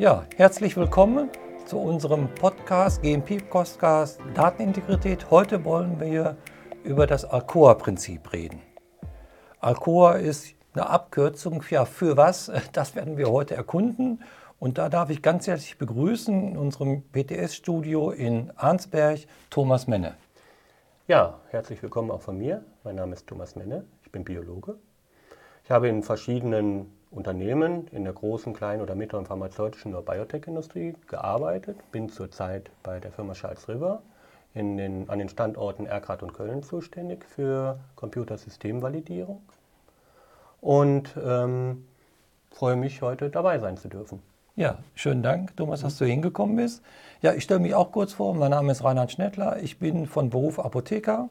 Ja, herzlich willkommen zu unserem Podcast, GMP-Podcast Datenintegrität. Heute wollen wir über das Alcoa-Prinzip reden. Alcoa ist eine Abkürzung ja, für was, das werden wir heute erkunden. Und da darf ich ganz herzlich begrüßen in unserem PTS-Studio in Arnsberg Thomas Menne. Ja, herzlich willkommen auch von mir. Mein Name ist Thomas Menne, ich bin Biologe. Ich habe in verschiedenen Unternehmen in der großen, kleinen oder mittleren pharmazeutischen oder Biotech-Industrie gearbeitet, bin zurzeit bei der Firma Charles River in den, an den Standorten Erkrath und Köln zuständig für Computersystemvalidierung und ähm, freue mich, heute dabei sein zu dürfen. Ja, schönen Dank, Thomas, dass du hingekommen bist. Ja, ich stelle mich auch kurz vor. Mein Name ist Reinhard Schnettler. Ich bin von Beruf Apotheker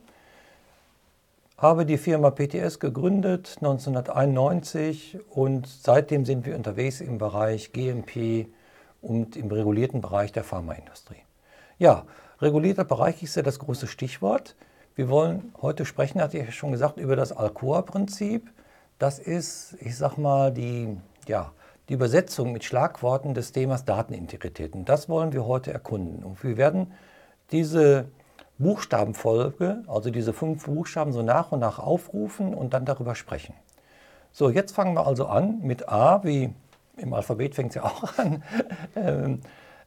habe die Firma PTS gegründet 1991 und seitdem sind wir unterwegs im Bereich GMP und im regulierten Bereich der Pharmaindustrie. Ja, regulierter Bereich ist ja das große Stichwort. Wir wollen heute sprechen, hatte ich schon gesagt, über das Alcoa-Prinzip. Das ist, ich sag mal, die, ja, die Übersetzung mit Schlagworten des Themas Datenintegrität. Und das wollen wir heute erkunden. Und wir werden diese Buchstabenfolge, also diese fünf Buchstaben so nach und nach aufrufen und dann darüber sprechen. So, jetzt fangen wir also an mit A, wie im Alphabet fängt es ja auch an, ähm,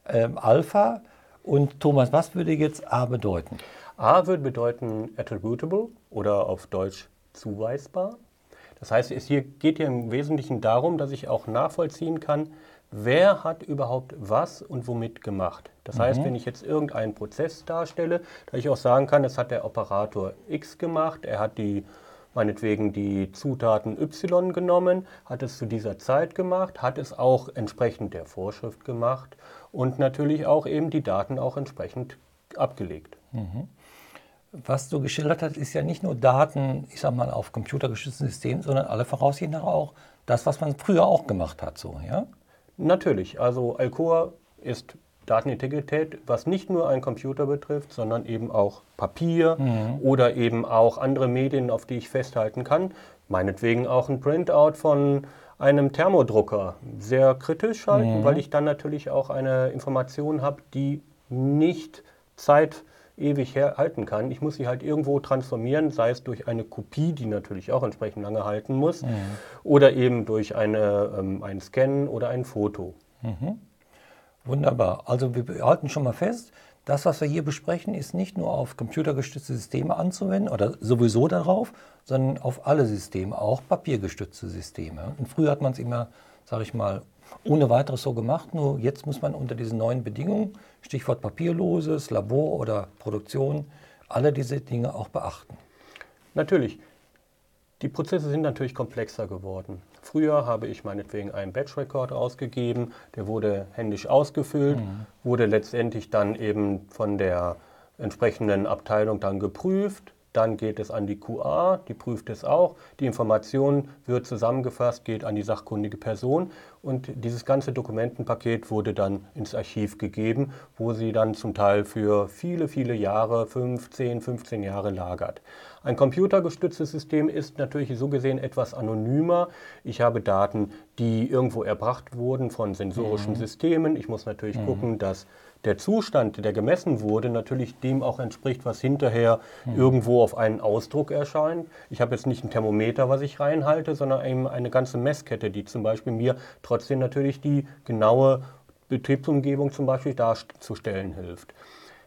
ähm, Alpha. Und Thomas, was würde jetzt A bedeuten? A würde bedeuten attributable oder auf Deutsch zuweisbar. Das heißt, es hier geht hier im Wesentlichen darum, dass ich auch nachvollziehen kann, wer hat überhaupt was und womit gemacht. Das mhm. heißt, wenn ich jetzt irgendeinen Prozess darstelle, dass ich auch sagen kann, das hat der Operator X gemacht, er hat die meinetwegen die Zutaten Y genommen, hat es zu dieser Zeit gemacht, hat es auch entsprechend der Vorschrift gemacht und natürlich auch eben die Daten auch entsprechend abgelegt. Mhm. Was du geschildert hast, ist ja nicht nur Daten, ich sag mal, auf computergestützten Systemen, sondern alle Voraussichten auch das, was man früher auch gemacht hat, so, ja? Natürlich. Also Alcoa ist Datenintegrität, was nicht nur einen Computer betrifft, sondern eben auch Papier mhm. oder eben auch andere Medien, auf die ich festhalten kann. Meinetwegen auch ein Printout von einem Thermodrucker. Sehr kritisch halten, mhm. weil ich dann natürlich auch eine Information habe, die nicht Zeit ewig halten kann. Ich muss sie halt irgendwo transformieren, sei es durch eine Kopie, die natürlich auch entsprechend lange halten muss, mhm. oder eben durch eine, ähm, ein Scan oder ein Foto. Mhm. Wunderbar. Also wir halten schon mal fest, das, was wir hier besprechen, ist nicht nur auf computergestützte Systeme anzuwenden oder sowieso darauf, sondern auf alle Systeme, auch papiergestützte Systeme. Und früher hat man es immer, sage ich mal, ohne weiteres so gemacht. Nur jetzt muss man unter diesen neuen Bedingungen, Stichwort papierloses, Labor oder Produktion, alle diese Dinge auch beachten. Natürlich. Die Prozesse sind natürlich komplexer geworden. Früher habe ich meinetwegen einen Batch-Record ausgegeben, der wurde händisch ausgefüllt, mhm. wurde letztendlich dann eben von der entsprechenden Abteilung dann geprüft, dann geht es an die QA, die prüft es auch. Die Information wird zusammengefasst, geht an die sachkundige Person und dieses ganze Dokumentenpaket wurde dann ins Archiv gegeben, wo sie dann zum Teil für viele, viele Jahre, 15, 15 Jahre lagert. Ein computergestütztes System ist natürlich so gesehen etwas anonymer. Ich habe Daten, die irgendwo erbracht wurden von sensorischen mhm. Systemen. Ich muss natürlich mhm. gucken, dass der Zustand, der gemessen wurde, natürlich dem auch entspricht, was hinterher mhm. irgendwo auf einen Ausdruck erscheint. Ich habe jetzt nicht ein Thermometer, was ich reinhalte, sondern eben eine ganze Messkette, die zum Beispiel mir trotzdem natürlich die genaue Betriebsumgebung zum Beispiel darzustellen hilft.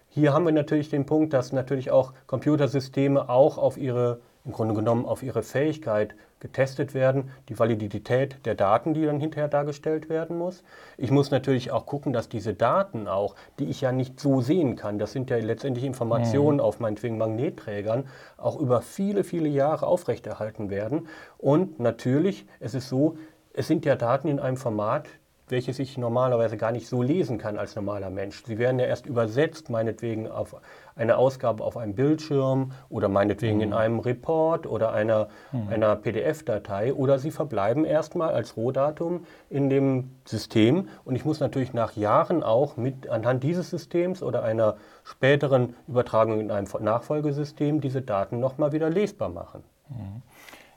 Hier haben wir natürlich den Punkt, dass natürlich auch Computersysteme auch auf ihre im Grunde genommen auf ihre Fähigkeit getestet werden, die Validität der Daten, die dann hinterher dargestellt werden muss. Ich muss natürlich auch gucken, dass diese Daten auch, die ich ja nicht so sehen kann, das sind ja letztendlich Informationen mhm. auf meinetwegen Magnetträgern, auch über viele, viele Jahre aufrechterhalten werden. Und natürlich, es ist so, es sind ja Daten in einem Format, welches ich normalerweise gar nicht so lesen kann als normaler Mensch. Sie werden ja erst übersetzt, meinetwegen auf eine Ausgabe auf einem Bildschirm oder meinetwegen mhm. in einem Report oder einer, mhm. einer PDF-Datei oder sie verbleiben erstmal als Rohdatum in dem System und ich muss natürlich nach Jahren auch mit anhand dieses Systems oder einer späteren Übertragung in einem Nachfolgesystem diese Daten nochmal wieder lesbar machen. Mhm.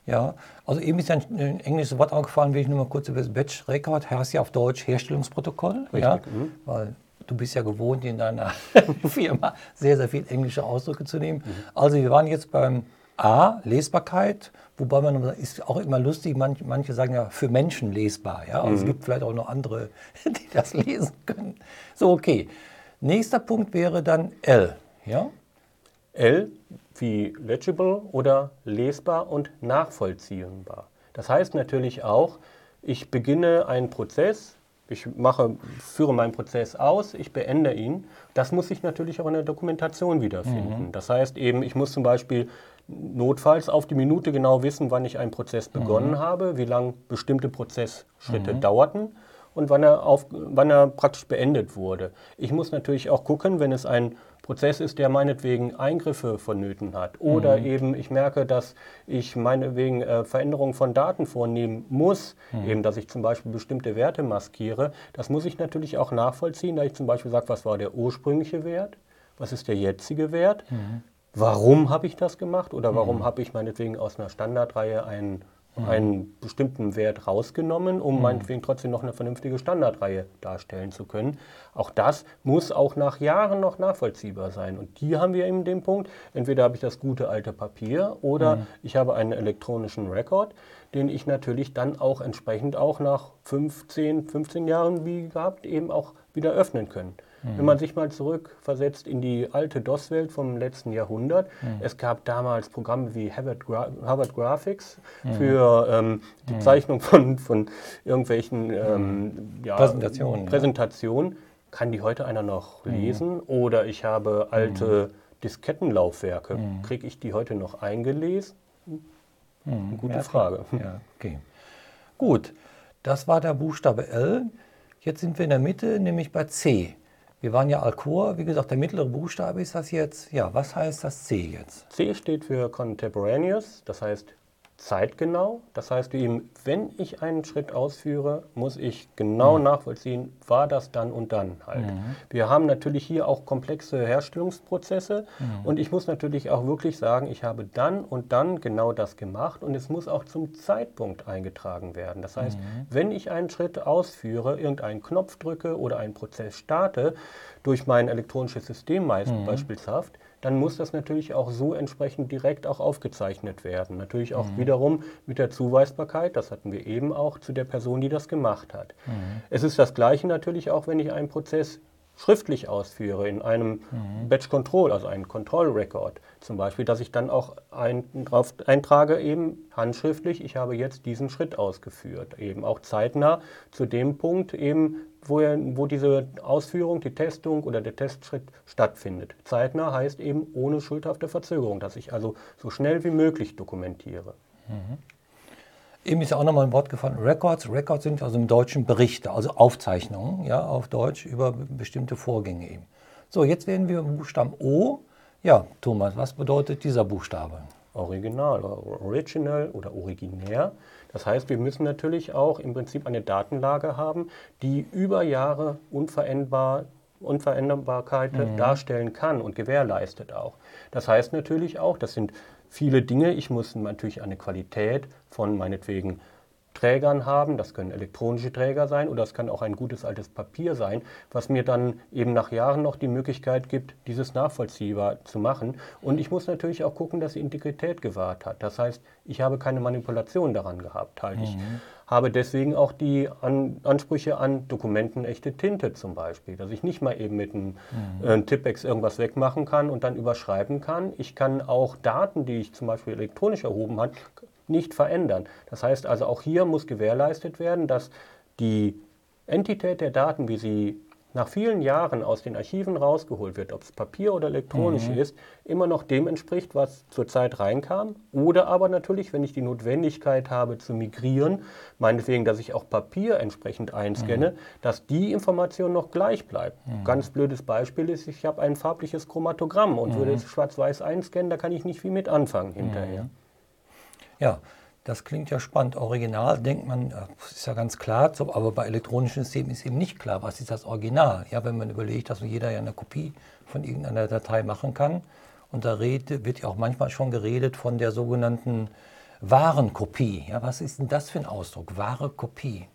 Ja, also eben ist ein, ein englisches Wort angefallen, will ich nur mal kurz über das Batch Record, heißt ja auf Deutsch Herstellungsprotokoll. Richtig. Ja, mhm. Weil du bist ja gewohnt, in deiner Firma sehr, sehr viel englische Ausdrücke zu nehmen. Mhm. Also wir waren jetzt beim A, Lesbarkeit, wobei man ist auch immer lustig, manche, manche sagen ja für Menschen lesbar. Ja? Also mhm. es gibt vielleicht auch noch andere, die das lesen können. So, okay. Nächster Punkt wäre dann L. Ja? L wie legible oder lesbar und nachvollziehbar. Das heißt natürlich auch, ich beginne einen Prozess, ich mache, führe meinen Prozess aus, ich beende ihn. Das muss ich natürlich auch in der Dokumentation wiederfinden. Mhm. Das heißt eben, ich muss zum Beispiel notfalls auf die Minute genau wissen, wann ich einen Prozess begonnen mhm. habe, wie lange bestimmte Prozessschritte mhm. dauerten und wann er, auf, wann er praktisch beendet wurde. Ich muss natürlich auch gucken, wenn es ein Prozess ist, der meinetwegen Eingriffe vonnöten hat. Oder mhm. eben ich merke, dass ich meinetwegen äh, Veränderungen von Daten vornehmen muss, mhm. eben dass ich zum Beispiel bestimmte Werte maskiere. Das muss ich natürlich auch nachvollziehen, da ich zum Beispiel sage, was war der ursprüngliche Wert, was ist der jetzige Wert, mhm. warum habe ich das gemacht oder warum mhm. habe ich meinetwegen aus einer Standardreihe einen mhm. einen bestimmten Wert rausgenommen, um mhm. meinetwegen trotzdem noch eine vernünftige Standardreihe darstellen zu können. Auch das muss auch nach Jahren noch nachvollziehbar sein. Und die haben wir in dem Punkt. Entweder habe ich das gute alte Papier oder mhm. ich habe einen elektronischen Rekord, den ich natürlich dann auch entsprechend auch nach 15, 15 Jahren wie gehabt eben auch wieder öffnen können. Mhm. Wenn man sich mal zurückversetzt in die alte DOS-Welt vom letzten Jahrhundert, mhm. es gab damals Programme wie Harvard, Gra Harvard Graphics mhm. für ähm, die mhm. Zeichnung von, von irgendwelchen ähm, mhm. ja, Präsentationen. Präsentationen. Kann die heute einer noch lesen? Oder ich habe alte Diskettenlaufwerke. Kriege ich die heute noch eingelesen? Eine gute ja, Frage. Ja, okay. Gut, das war der Buchstabe L. Jetzt sind wir in der Mitte, nämlich bei C. Wir waren ja Alcor, wie gesagt, der mittlere Buchstabe ist das jetzt. Ja, was heißt das C jetzt? C steht für Contemporaneous, das heißt zeitgenau. Das heißt eben, wenn ich einen Schritt ausführe, muss ich genau mhm. nachvollziehen, war das dann und dann halt. Mhm. Wir haben natürlich hier auch komplexe Herstellungsprozesse mhm. und ich muss natürlich auch wirklich sagen, ich habe dann und dann genau das gemacht und es muss auch zum Zeitpunkt eingetragen werden. Das heißt, mhm. wenn ich einen Schritt ausführe, irgendeinen Knopf drücke oder einen Prozess starte, durch mein elektronisches System meistens mhm. Dann muss das natürlich auch so entsprechend direkt auch aufgezeichnet werden. Natürlich auch mhm. wiederum mit der Zuweisbarkeit, das hatten wir eben auch zu der Person, die das gemacht hat. Mhm. Es ist das Gleiche natürlich auch, wenn ich einen Prozess schriftlich ausführe in einem mhm. Batch Control, also einen Control Record zum Beispiel, dass ich dann auch ein, drauf eintrage eben handschriftlich, ich habe jetzt diesen Schritt ausgeführt, eben auch zeitnah zu dem Punkt eben, wo, er, wo diese Ausführung, die Testung oder der Testschritt stattfindet. Zeitnah heißt eben ohne schuldhafte Verzögerung, dass ich also so schnell wie möglich dokumentiere. Mhm. Eben ist ja auch nochmal ein Wort gefallen, Records. Records sind also im Deutschen Berichte, also Aufzeichnungen, ja, auf Deutsch über bestimmte Vorgänge eben. So, jetzt werden wir im Buchstaben O. Ja, Thomas, was bedeutet dieser Buchstabe? Original, Original oder originär. Das heißt, wir müssen natürlich auch im Prinzip eine Datenlage haben, die über Jahre unveränderbar Unveränderbarkeit mhm. darstellen kann und gewährleistet auch. Das heißt natürlich auch, das sind viele Dinge. Ich muss natürlich eine Qualität von meinetwegen Trägern haben. Das können elektronische Träger sein oder es kann auch ein gutes altes Papier sein, was mir dann eben nach Jahren noch die Möglichkeit gibt, dieses nachvollziehbar zu machen. Und ich muss natürlich auch gucken, dass die Integrität gewahrt hat. Das heißt, ich habe keine Manipulation daran gehabt. Halt. Mhm. Ich habe deswegen auch die an Ansprüche an dokumentenechte Tinte zum Beispiel, dass ich nicht mal eben mit einem mhm. äh, Tippex irgendwas wegmachen kann und dann überschreiben kann. Ich kann auch Daten, die ich zum Beispiel elektronisch erhoben habe, nicht verändern. Das heißt also, auch hier muss gewährleistet werden, dass die Entität der Daten, wie sie nach vielen Jahren aus den Archiven rausgeholt wird, ob es Papier oder elektronisch mhm. ist, immer noch dem entspricht, was zurzeit reinkam. Oder aber natürlich, wenn ich die Notwendigkeit habe zu migrieren, meinetwegen, dass ich auch Papier entsprechend einscanne, mhm. dass die Information noch gleich bleibt. Mhm. Ganz blödes Beispiel ist, ich habe ein farbliches Chromatogramm und würde es schwarz-weiß einscannen, da kann ich nicht viel mit anfangen hinterher. Mhm. Ja, das klingt ja spannend. Original denkt man, das ist ja ganz klar, aber bei elektronischen Systemen ist eben nicht klar, was ist das Original. Ja, wenn man überlegt, dass jeder ja eine Kopie von irgendeiner Datei machen kann. Und da wird ja auch manchmal schon geredet von der sogenannten Warenkopie. Ja, was ist denn das für ein Ausdruck? Wahre Kopie.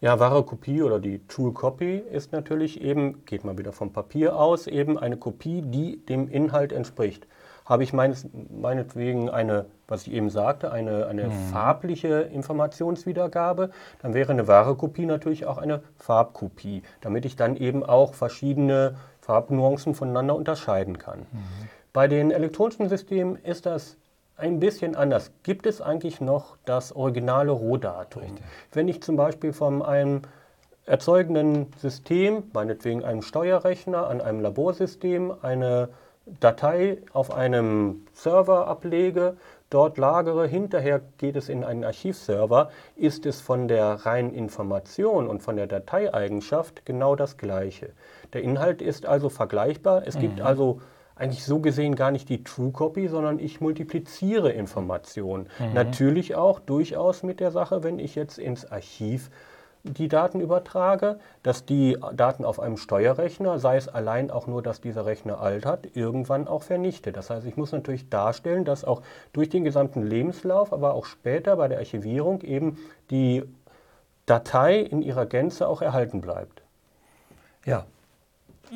Ja, wahre Kopie oder die True Copy ist natürlich eben, geht mal wieder vom Papier aus, eben eine Kopie, die dem Inhalt entspricht. Habe ich meines, meinetwegen eine, was ich eben sagte, eine, eine mhm. farbliche Informationswiedergabe, dann wäre eine wahre Kopie natürlich auch eine Farbkopie, damit ich dann eben auch verschiedene Farbnuancen voneinander unterscheiden kann. Mhm. Bei den elektronischen Systemen ist das ein bisschen anders. Gibt es eigentlich noch das originale Rohdatum? Richtig. Wenn ich zum Beispiel von einem erzeugenden System, meinetwegen einem Steuerrechner, an einem Laborsystem, eine Datei auf einem Server ablege, dort lagere, hinterher geht es in einen Archivserver, ist es von der reinen Information und von der Dateieigenschaft genau das gleiche. Der Inhalt ist also vergleichbar. Es mhm. gibt also eigentlich so gesehen gar nicht die True Copy, sondern ich multipliziere Informationen. Mhm. Natürlich auch durchaus mit der Sache, wenn ich jetzt ins Archiv die Daten übertrage, dass die Daten auf einem Steuerrechner, sei es allein auch nur, dass dieser Rechner alt hat, irgendwann auch vernichtet. Das heißt, ich muss natürlich darstellen, dass auch durch den gesamten Lebenslauf, aber auch später bei der Archivierung eben die Datei in ihrer Gänze auch erhalten bleibt. Ja,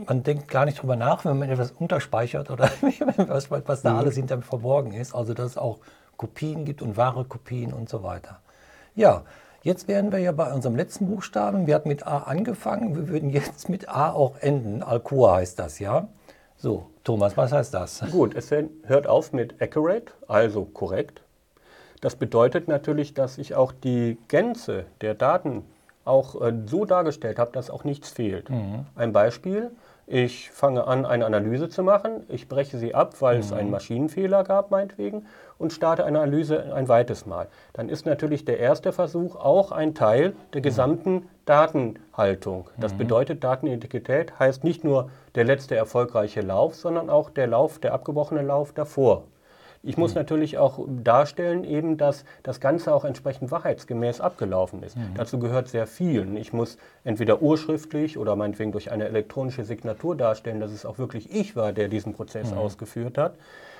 man denkt gar nicht drüber nach, wenn man etwas unterspeichert oder was, was da mhm. alles hinter verborgen ist. Also dass es auch Kopien gibt und wahre Kopien und so weiter. Ja, jetzt wären wir ja bei unserem letzten Buchstaben. Wir hatten mit A angefangen, wir würden jetzt mit A auch enden. Alcoa heißt das, ja? So, Thomas, was heißt das? Gut, es hört auf mit accurate, also korrekt. Das bedeutet natürlich, dass ich auch die Gänze der Daten auch äh, so dargestellt habe, dass auch nichts fehlt. Mhm. Ein Beispiel, ich fange an, eine Analyse zu machen. Ich breche sie ab, weil mhm. es einen Maschinenfehler gab, meinetwegen, und starte eine Analyse ein zweites Mal. Dann ist natürlich der erste Versuch auch ein Teil der mhm. gesamten mhm. Datenhaltung. Das mhm. bedeutet, Datenintegrität heißt nicht nur der letzte erfolgreiche Lauf, sondern auch der Lauf, der abgebrochene Lauf davor. Ich muss mhm. natürlich auch darstellen, eben, dass das Ganze auch entsprechend wahrheitsgemäß abgelaufen ist. Mhm. Dazu gehört sehr viel. Ich muss entweder urschriftlich oder meinetwegen durch eine elektronische Signatur darstellen, dass es auch wirklich ich war, der diesen Prozess mhm. ausgeführt hat.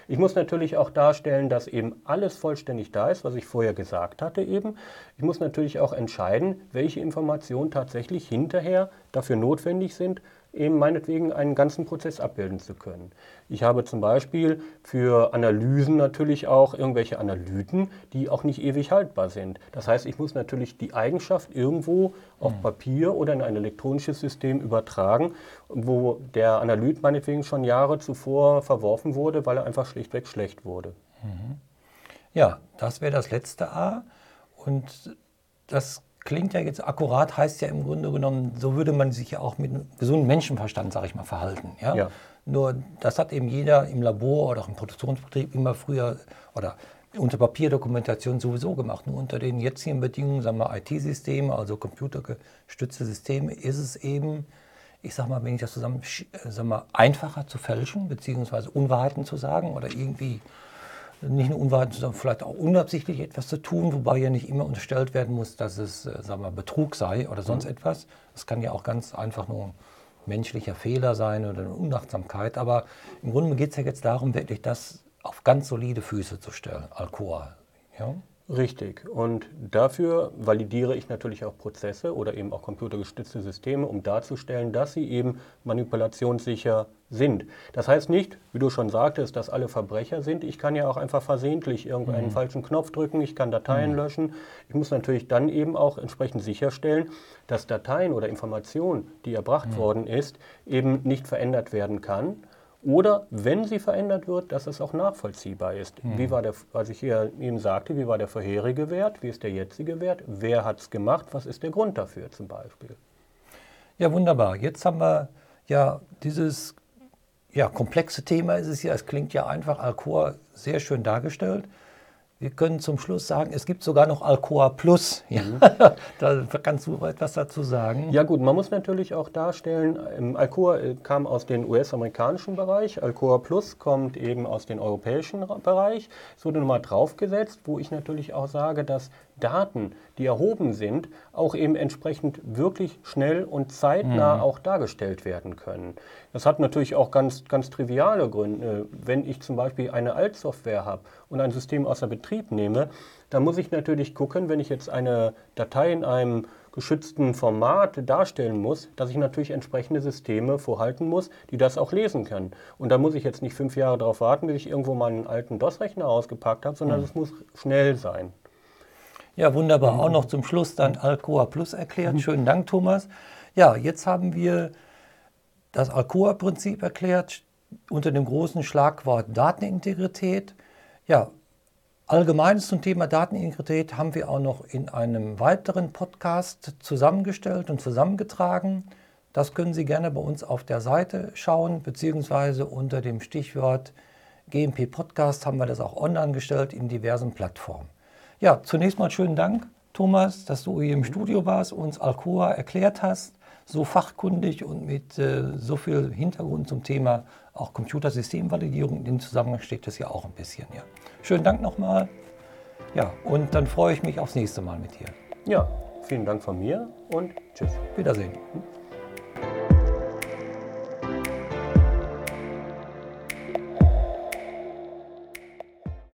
Ich muss natürlich auch darstellen, dass eben alles vollständig da ist, was ich vorher gesagt hatte eben. Ich muss natürlich auch entscheiden, welche Informationen tatsächlich hinterher dafür notwendig sind, eben meinetwegen einen ganzen Prozess abbilden zu können. Ich habe zum Beispiel für Analysen natürlich auch irgendwelche Analyten, die auch nicht ewig haltbar sind. Das heißt, ich muss natürlich die Eigenschaft irgendwo auf hm. Papier oder in ein elektronisches System übertragen, wo der Analyt meinetwegen schon Jahre zuvor verworfen wurde, weil er einfach schlichtweg schlecht wurde. Mhm. Ja, das wäre das letzte A. Und das klingt ja jetzt akkurat, heißt ja im Grunde genommen, so würde man sich ja auch mit einem gesunden Menschenverstand, sage ich mal, verhalten. Ja? ja? Nur das hat eben jeder im Labor oder auch im Produktionsbetrieb immer früher oder unter Papierdokumentation sowieso gemacht. Nur unter den jetzigen Bedingungen, sagen wir IT-Systeme, also computergestützte Systeme, ist es eben, ich sag mal, wenn ich das zusammen, äh, sag mal, einfacher zu fälschen, beziehungsweise Unwahrheiten zu sagen oder irgendwie nicht nur Unwahrheit, sondern vielleicht auch unabsichtlich etwas zu tun, wobei ja nicht immer unterstellt werden muss, dass es äh, sagen wir, Betrug sei oder sonst mhm. etwas. Es kann ja auch ganz einfach nur ein menschlicher Fehler sein oder eine Unachtsamkeit. Aber im Grunde geht es ja jetzt darum, wirklich das auf ganz solide Füße zu stellen, Alcoa. Ja? Richtig. Und dafür validiere ich natürlich auch Prozesse oder eben auch computergestützte Systeme, um darzustellen, dass sie eben manipulationssicher sind. Das heißt nicht, wie du schon sagtest, dass alle Verbrecher sind. Ich kann ja auch einfach versehentlich irgendeinen mhm. falschen Knopf drücken, ich kann Dateien mhm. löschen. Ich muss natürlich dann eben auch entsprechend sicherstellen, dass Dateien oder Informationen, die erbracht mhm. worden ist, eben nicht verändert werden kann oder wenn sie verändert wird, dass es auch nachvollziehbar ist. Mhm. Wie war der, was ich hier eben sagte, wie war der vorherige Wert, wie ist der jetzige Wert, wer hat es gemacht, was ist der Grund dafür zum Beispiel. Ja, wunderbar. Jetzt haben wir ja dieses ja, komplexe Thema ist es ja, es klingt ja einfach, Alcoa sehr schön dargestellt. Wir können zum Schluss sagen, es gibt sogar noch Alcoa Plus. Ja, mhm. da kannst du etwas dazu sagen. Ja gut, man muss natürlich auch darstellen, ähm, Alcoa äh, kam aus dem US-amerikanischen Bereich, Alcoa Plus kommt eben aus dem europäischen Bereich. Es wurde nochmal draufgesetzt, wo ich natürlich auch sage, dass Daten, die erhoben sind, auch eben entsprechend wirklich schnell und zeitnah mhm. auch dargestellt werden können. Das hat natürlich auch ganz, ganz triviale Gründe. Wenn ich zum Beispiel eine Altsoftware habe und ein System außer Betrieb nehme, dann muss ich natürlich gucken, wenn ich jetzt eine Datei in einem geschützten Format darstellen muss, dass ich natürlich entsprechende Systeme vorhalten muss, die das auch lesen können. Und da muss ich jetzt nicht fünf Jahre darauf warten, bis ich irgendwo meinen alten DOS-Rechner ausgepackt habe, sondern es mhm. muss schnell sein. Ja, wunderbar. Mhm. Auch noch zum Schluss dann Alcoa Plus erklärt. Mhm. Schönen Dank, Thomas. Ja, jetzt haben wir das Alcoa-Prinzip erklärt unter dem großen Schlagwort Datenintegrität. Ja, Allgemeines zum Thema Datenintegrität haben wir auch noch in einem weiteren Podcast zusammengestellt und zusammengetragen. Das können Sie gerne bei uns auf der Seite schauen, beziehungsweise unter dem Stichwort GMP Podcast haben wir das auch online gestellt in diversen Plattformen. Ja, zunächst mal schönen Dank, Thomas, dass du hier im Studio warst, uns Alcoa erklärt hast, so fachkundig und mit äh, so viel Hintergrund zum Thema auch Computersystemvalidierung. In dem Zusammenhang steht das ja auch ein bisschen. Ja. Schönen Dank nochmal. Ja, und dann freue ich mich aufs nächste Mal mit dir. Ja, vielen Dank von mir und tschüss. Wiedersehen. Hm?